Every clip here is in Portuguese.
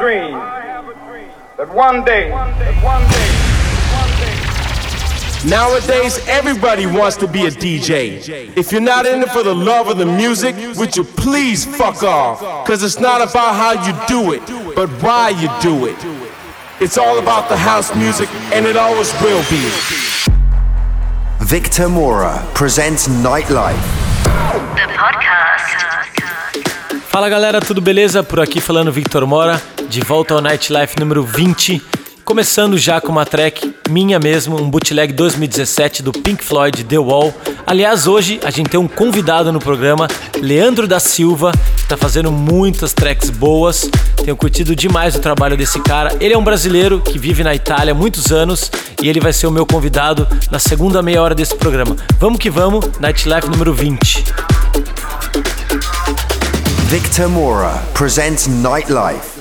dream that one day, that one day, Nowadays, everybody wants to be a DJ. If you're not in it for the love of the music, would you please fuck off? Cause it's not about how you do it, but why you do it. It's all about the house music, and it always will be. Victor Mora presents Nightlife. The podcast. Fala galera, tudo beleza? Por aqui falando Victor Mora, de volta ao Nightlife número 20. Começando já com uma track minha mesmo, um bootleg 2017 do Pink Floyd The Wall. Aliás, hoje a gente tem um convidado no programa, Leandro da Silva, que tá fazendo muitas tracks boas. Tenho curtido demais o trabalho desse cara. Ele é um brasileiro que vive na Itália há muitos anos e ele vai ser o meu convidado na segunda meia hora desse programa. Vamos que vamos, Nightlife número 20. Victor Mora presents Nightlife.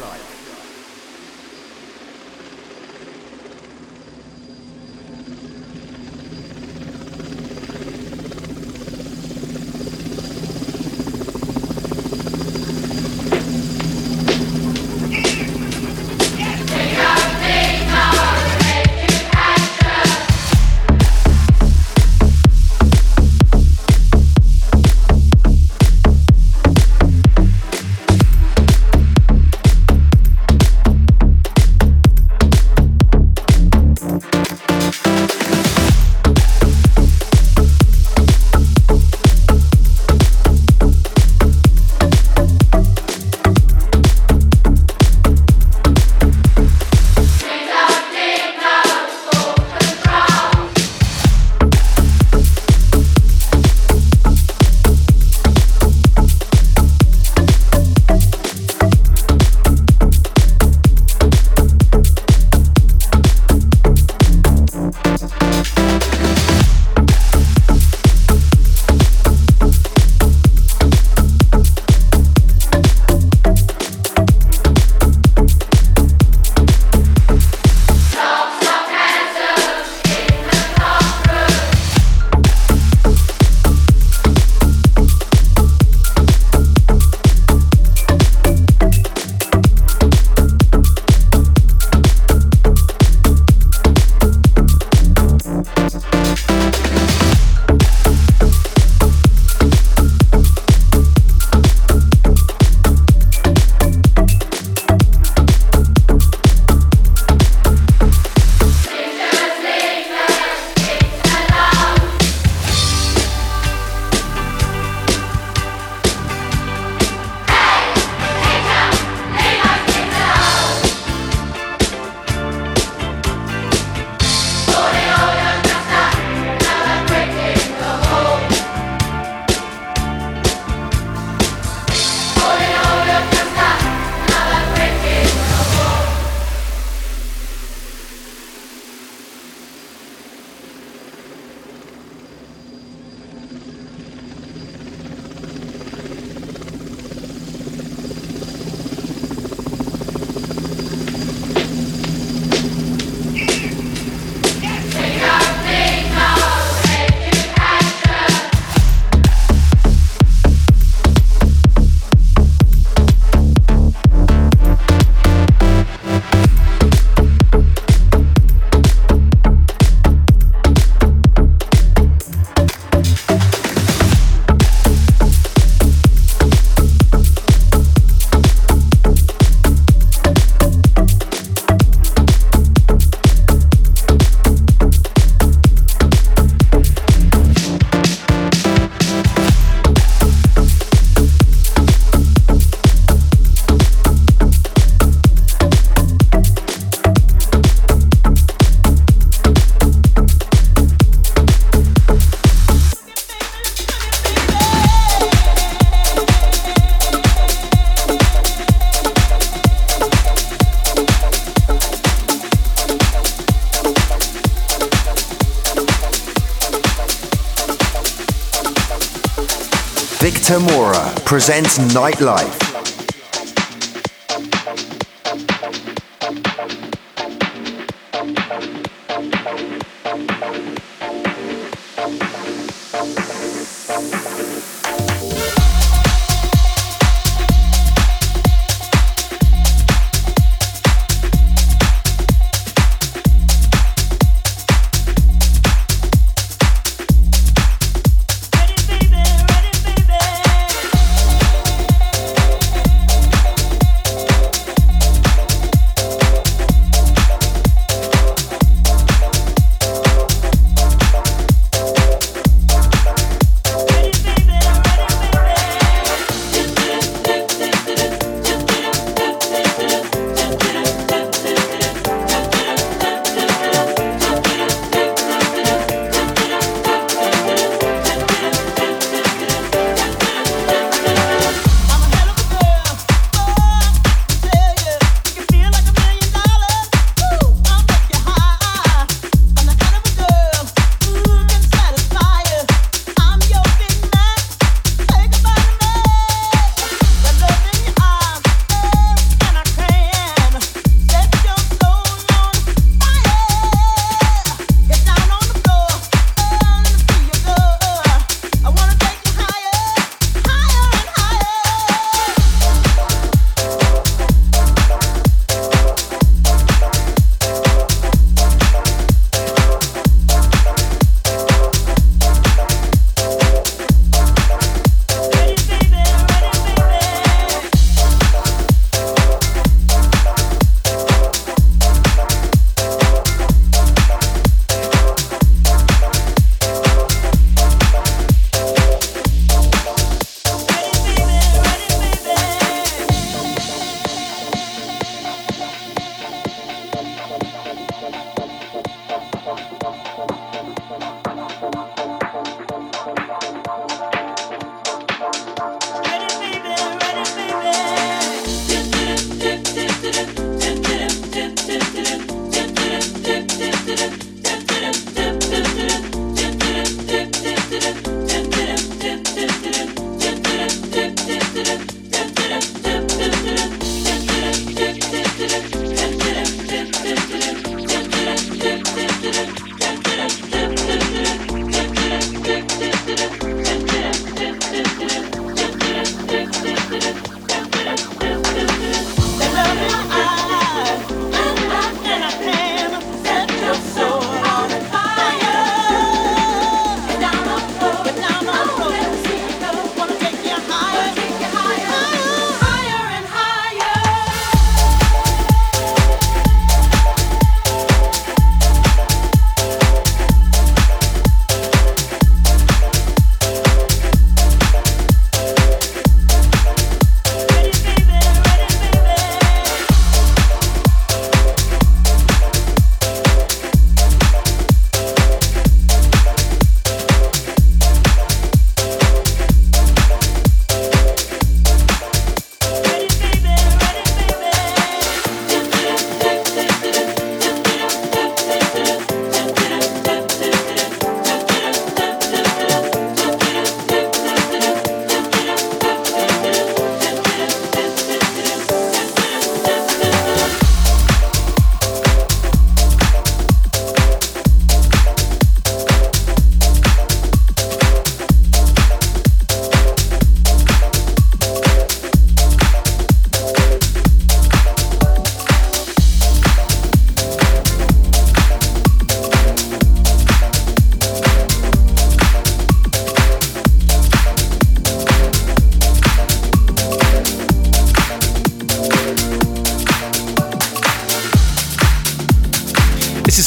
Victor Mora presents Nightlife.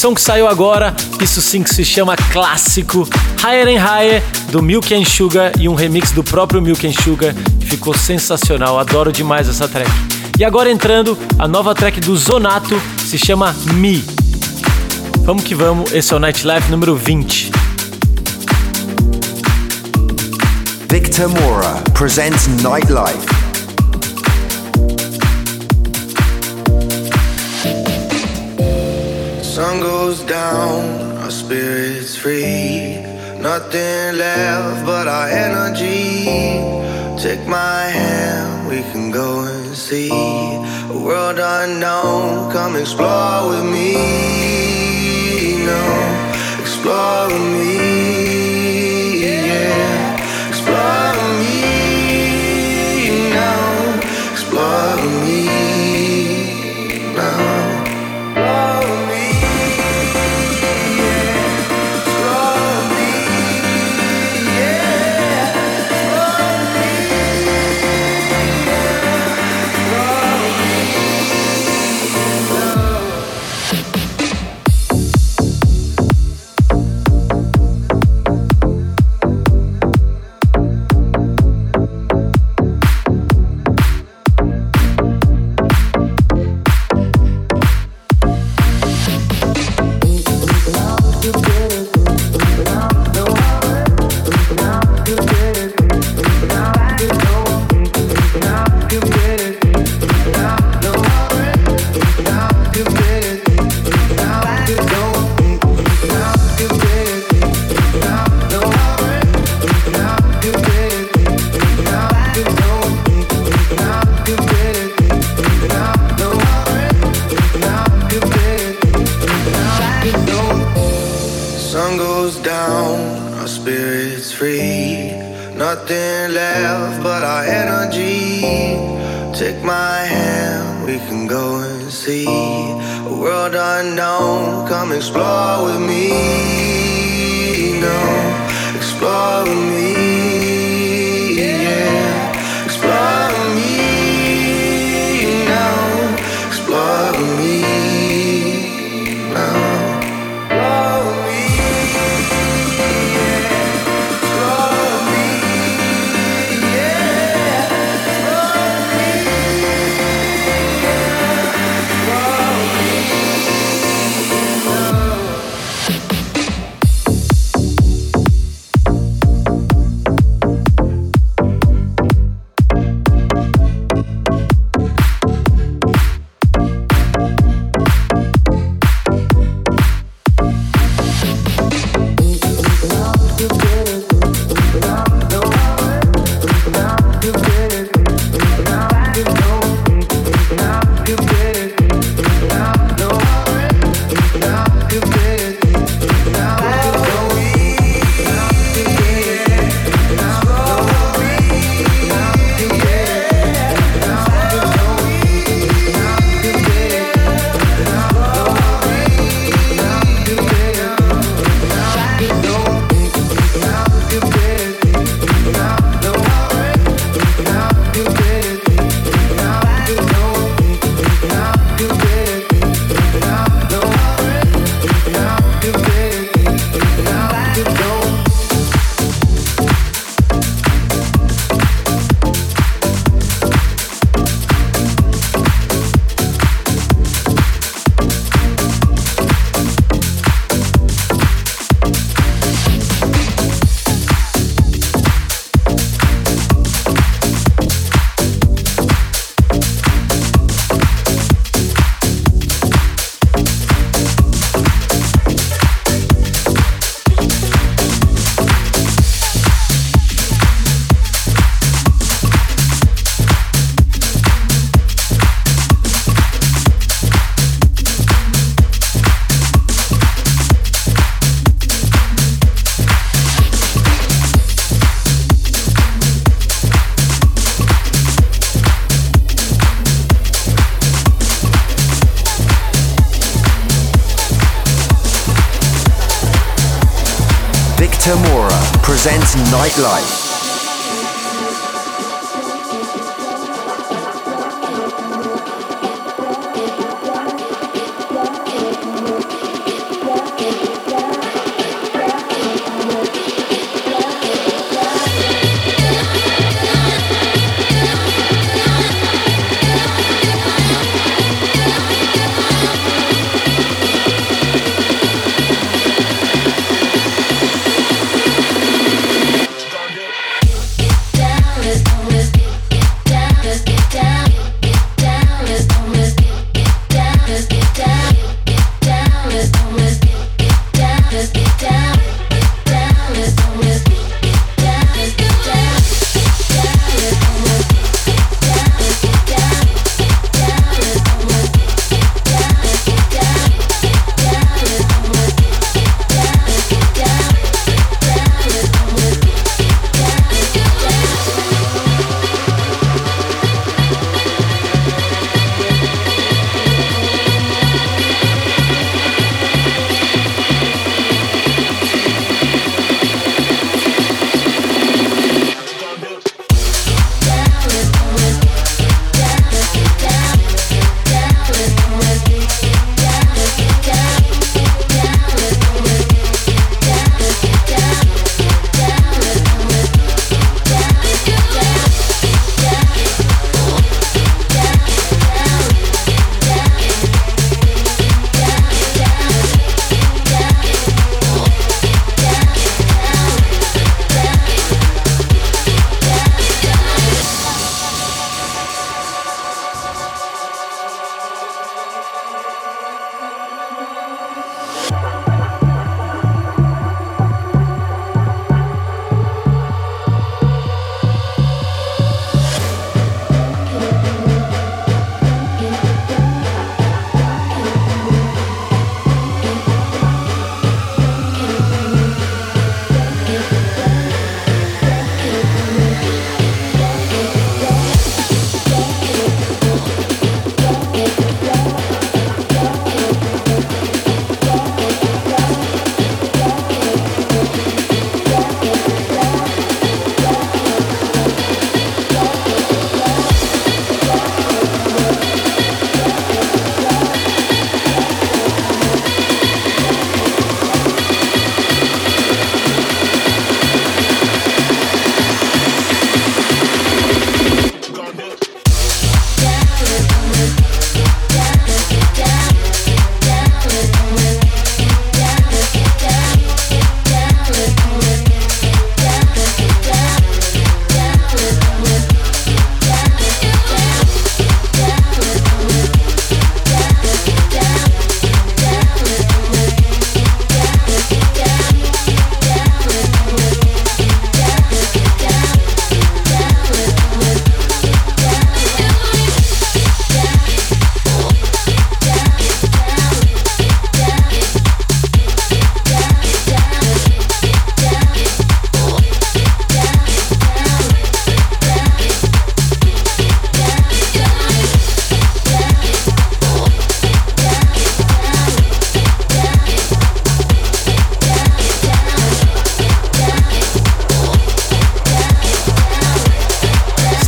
Som que saiu agora, isso sim que se chama clássico, Higher and Higher, do Milk and Sugar e um remix do próprio Milk and Sugar, ficou sensacional, adoro demais essa track. E agora entrando, a nova track do Zonato se chama Me. Vamos que vamos, esse é o Nightlife número 20. Victor Mora presents Nightlife. Goes down, our spirits free. Nothing left but our energy. Take my hand, we can go and see a world unknown. Come explore with me. No, explore with me. Nightlife.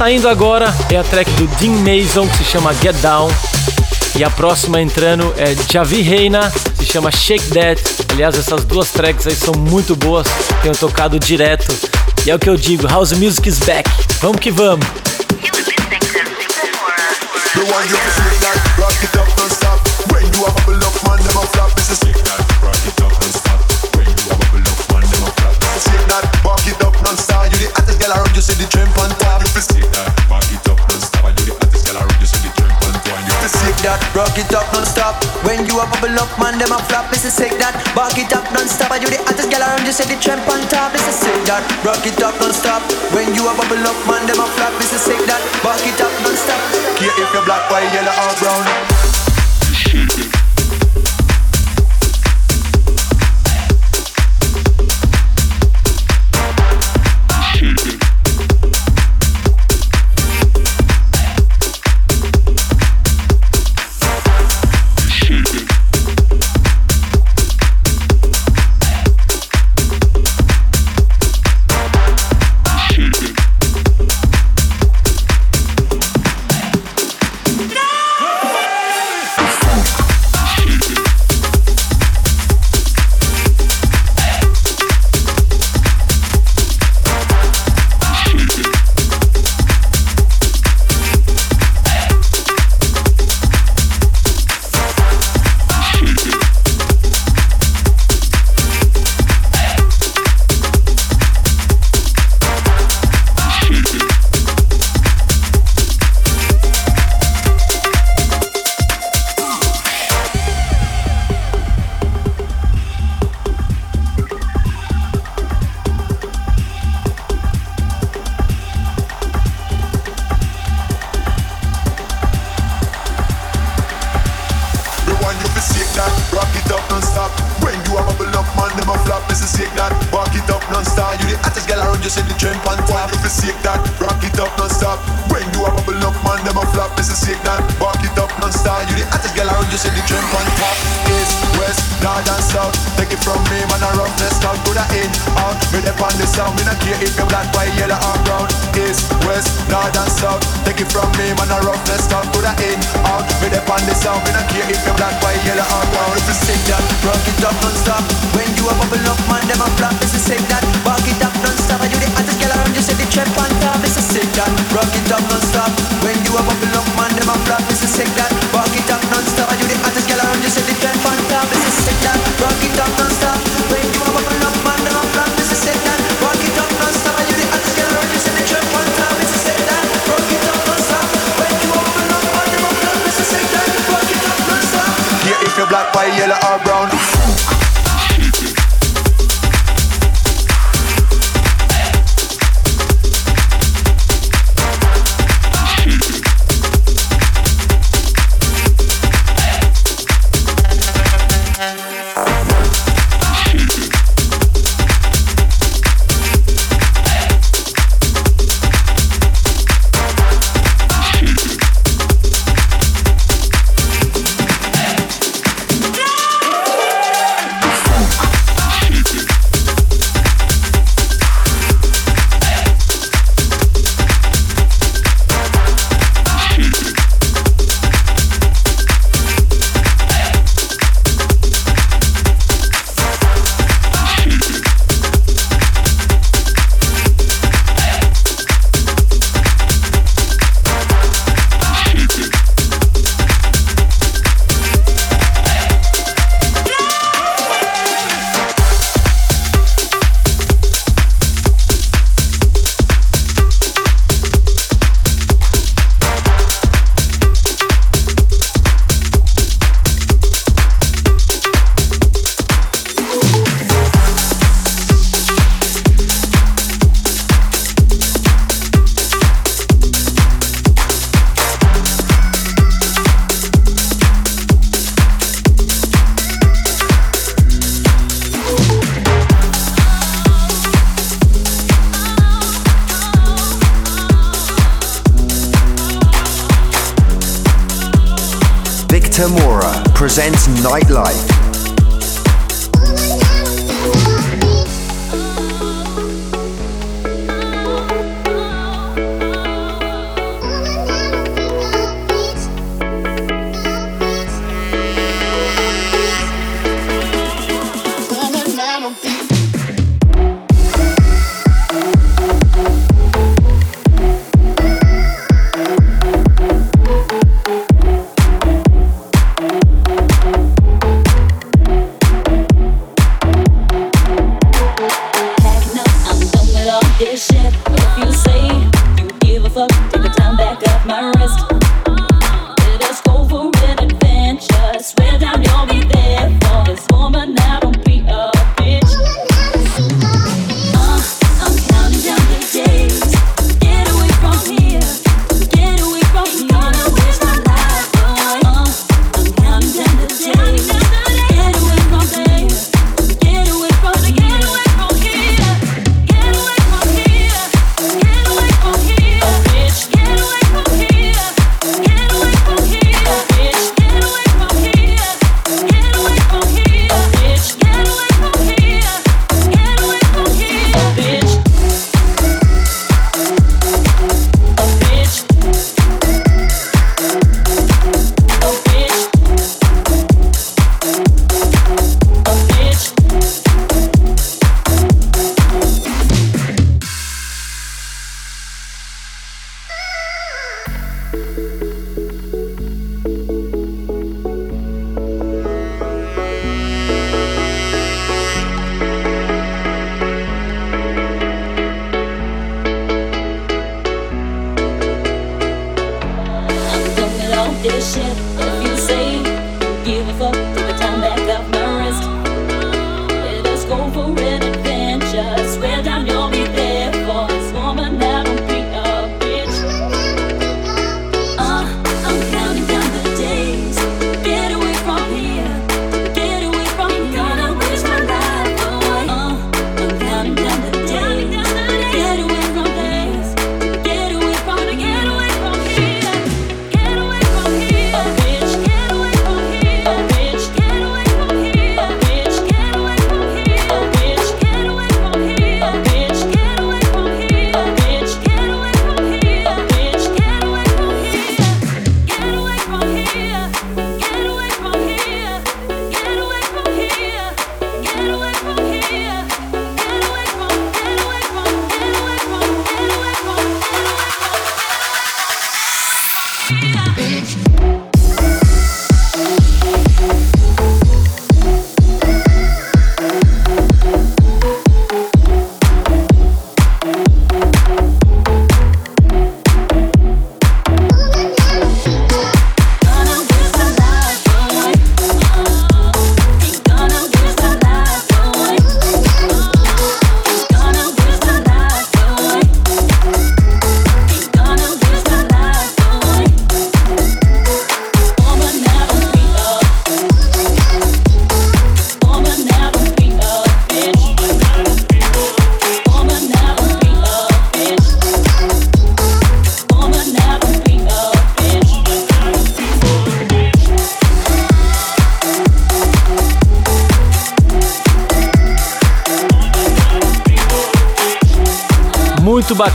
Saindo agora é a track do Dean Mason que se chama Get Down. E a próxima entrando é Javi Reina, se chama Shake That. Aliás, essas duas tracks aí são muito boas, tenho tocado direto. E é o que eu digo, House Music is back. Vamos que vamos! This is sick that, back it up non-stop. Are you the hottest girl around, you say the tramp on top. This is sick that, rock it up non-stop. When you a bubble up, man, them a flop. This is sick that, back it up non-stop. Care if you're black, white, yellow or brown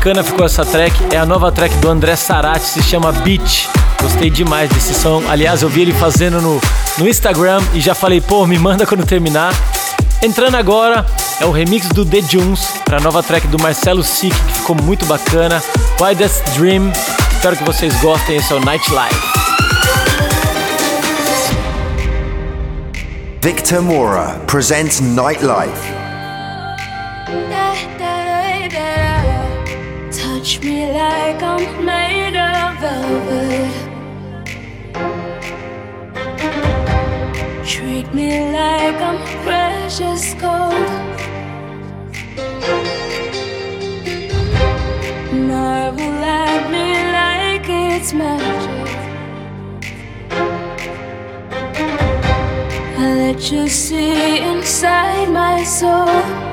bacana ficou essa track. É a nova track do André Sarati, se chama Beat. Gostei demais desse som. Aliás, eu vi ele fazendo no, no Instagram e já falei, pô, me manda quando terminar. Entrando agora é o remix do The Junes para a nova track do Marcelo Sick, que ficou muito bacana. Wildest Dream. Espero que vocês gostem. Esse é o Nightlife. Victor Mora presents Nightlife. Touch me like I'm made of velvet. Treat me like I'm precious gold. Marvel at me like it's magic. I let you see inside my soul.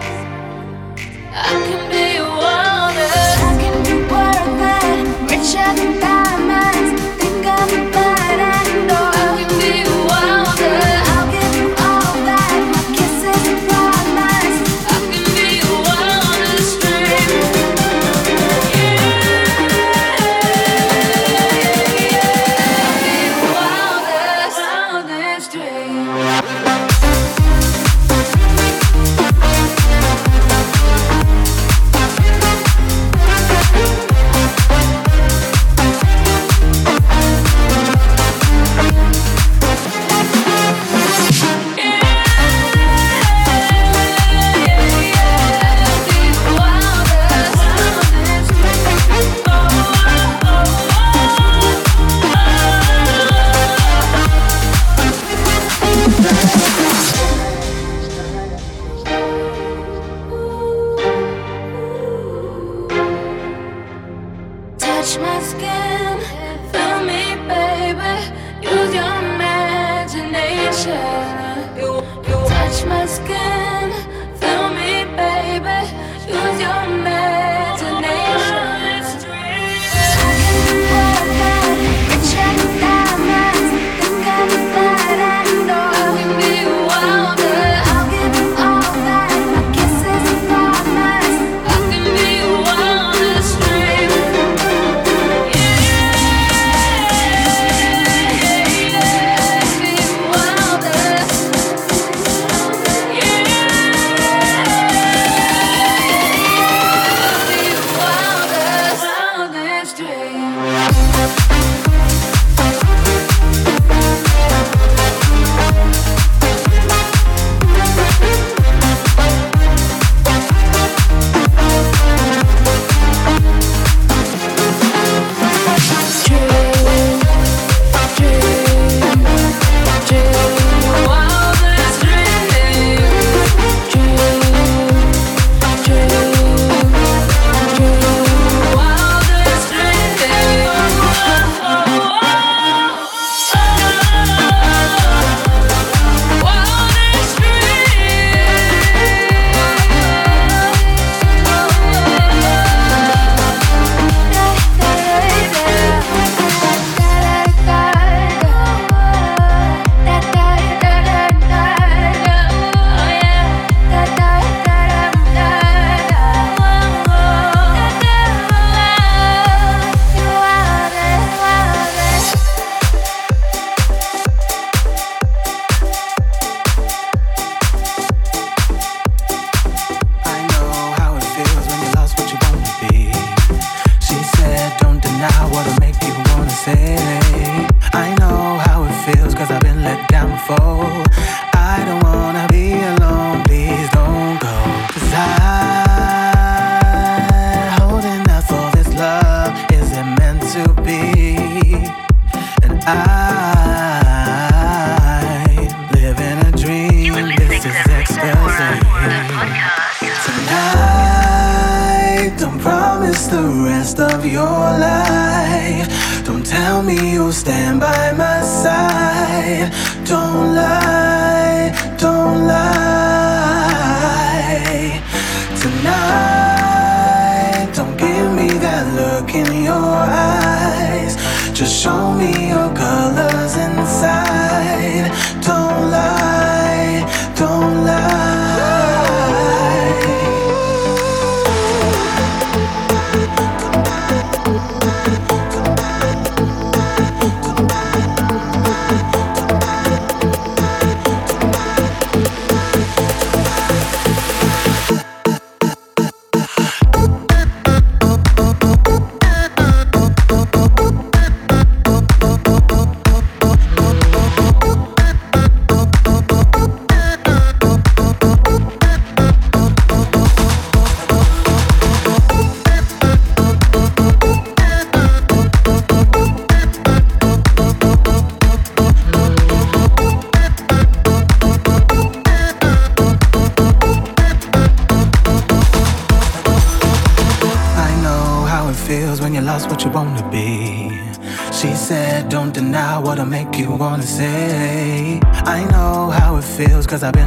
a ver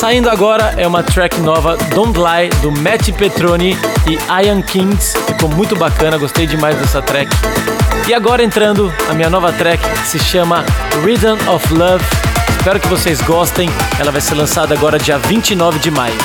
Saindo agora é uma track nova, Don't Lie, do Matt Petroni e Ian Kings. Ficou muito bacana, gostei demais dessa track. E agora entrando, a minha nova track se chama Rhythm of Love. Espero que vocês gostem. Ela vai ser lançada agora dia 29 de maio.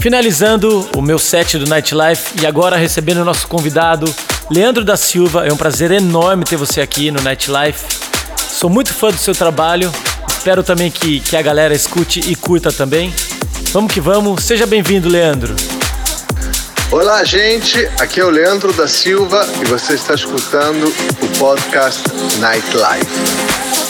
Finalizando o meu set do Nightlife e agora recebendo o nosso convidado, Leandro da Silva. É um prazer enorme ter você aqui no Nightlife. Sou muito fã do seu trabalho. Espero também que, que a galera escute e curta também. Vamos que vamos. Seja bem-vindo, Leandro. Olá, gente. Aqui é o Leandro da Silva e você está escutando o podcast Nightlife.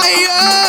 higher.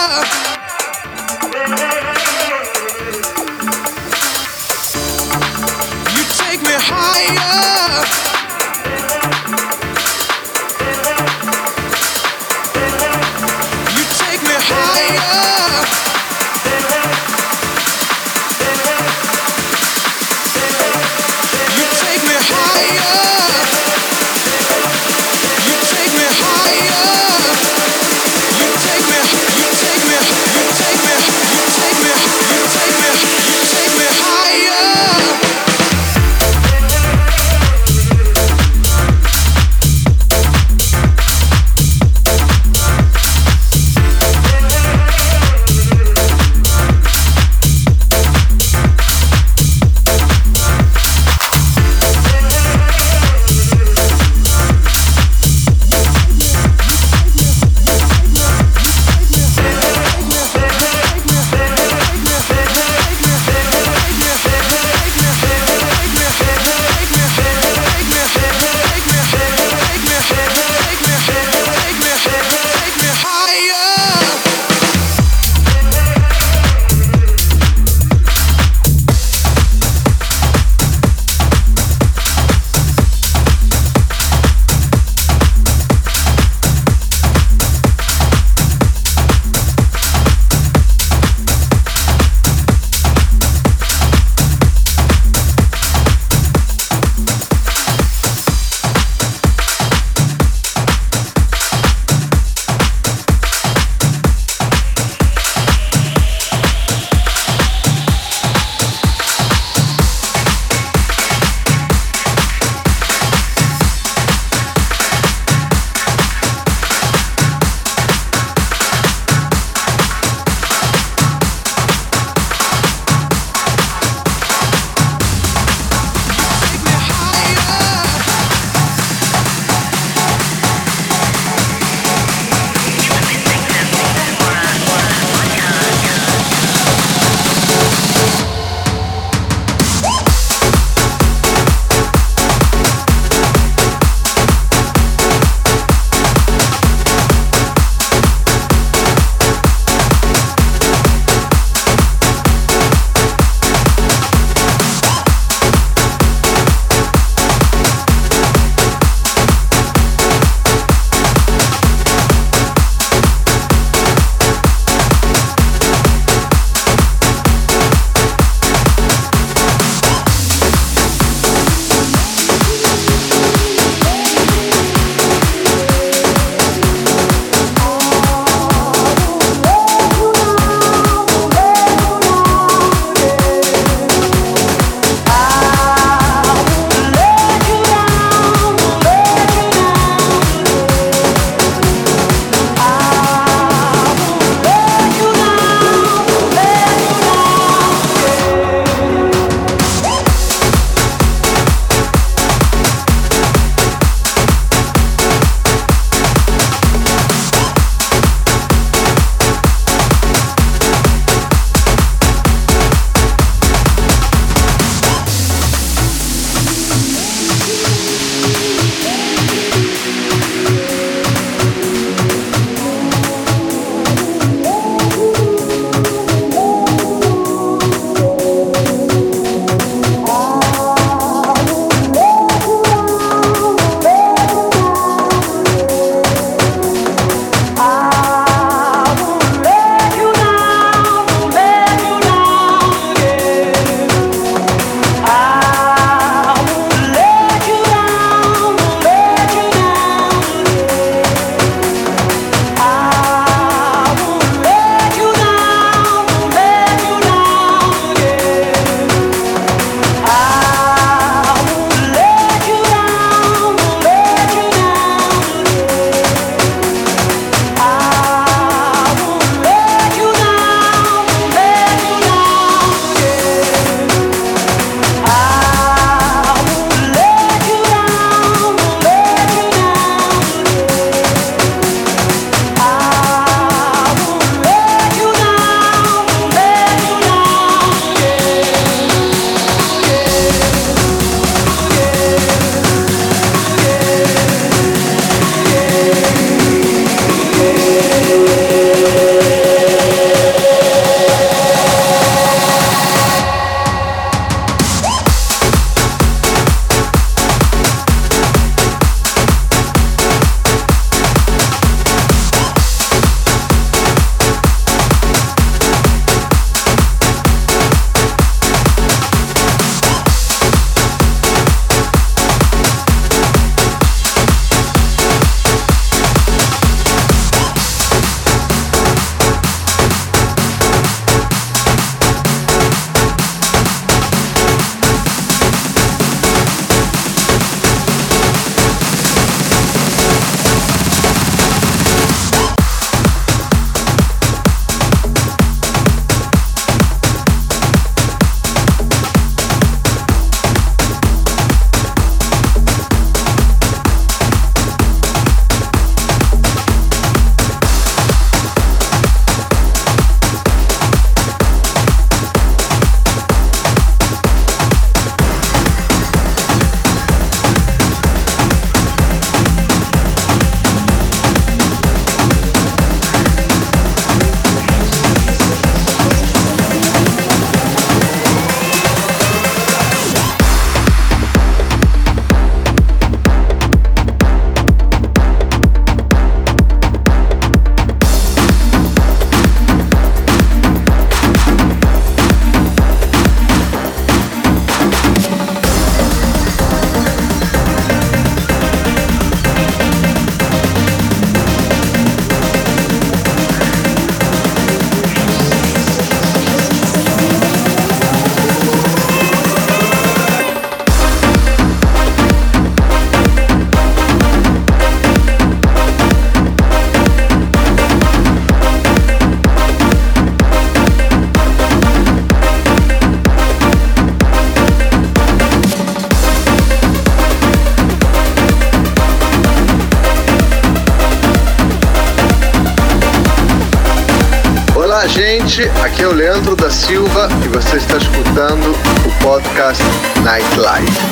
Gente. Aqui é o Leandro da Silva e você está escutando o podcast Nightlife.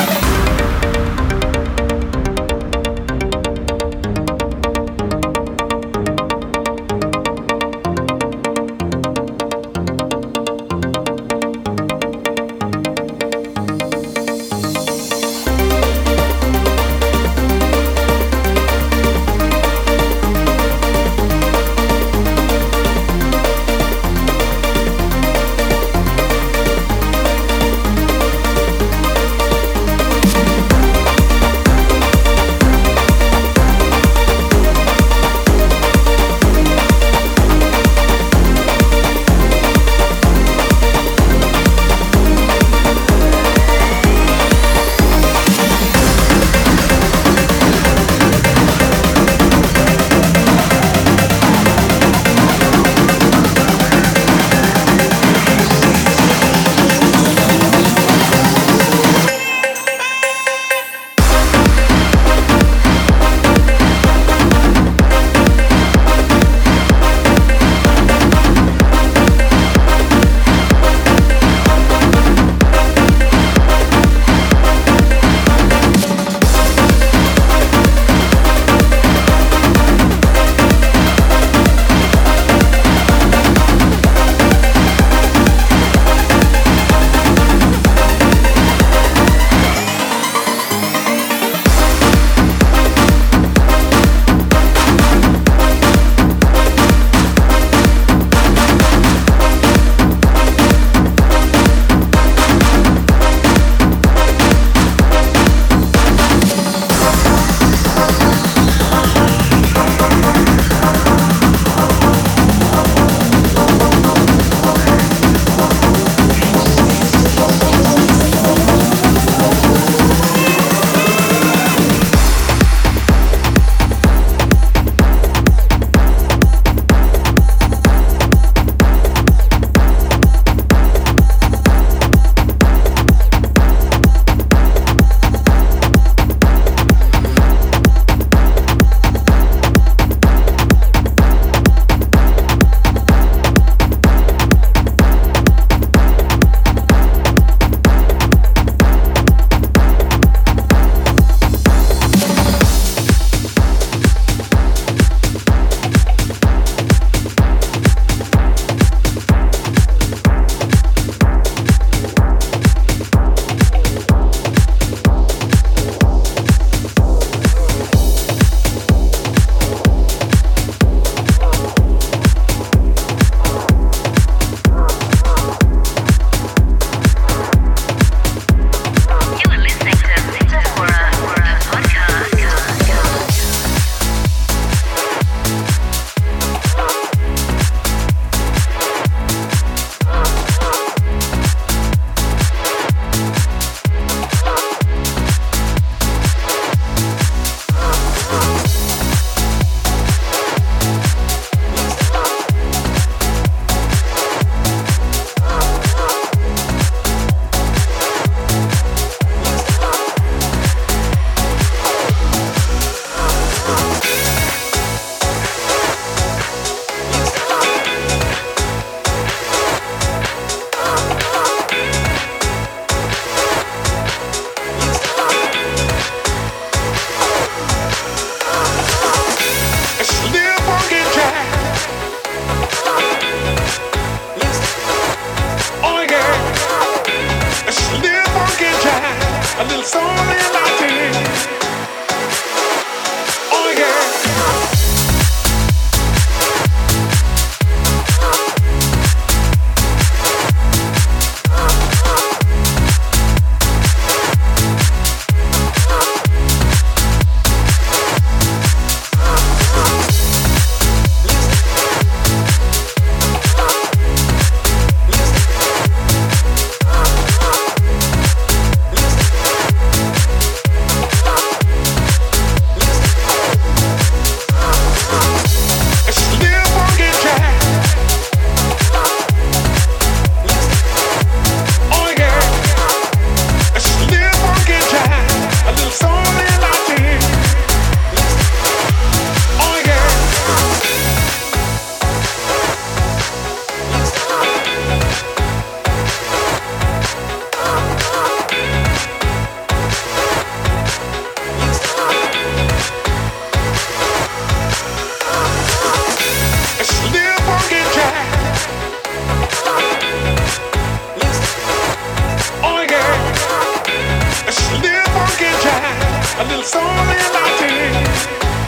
a little something like this.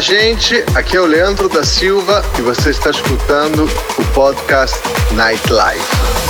Gente. Aqui é o Leandro da Silva e você está escutando o podcast Nightlife.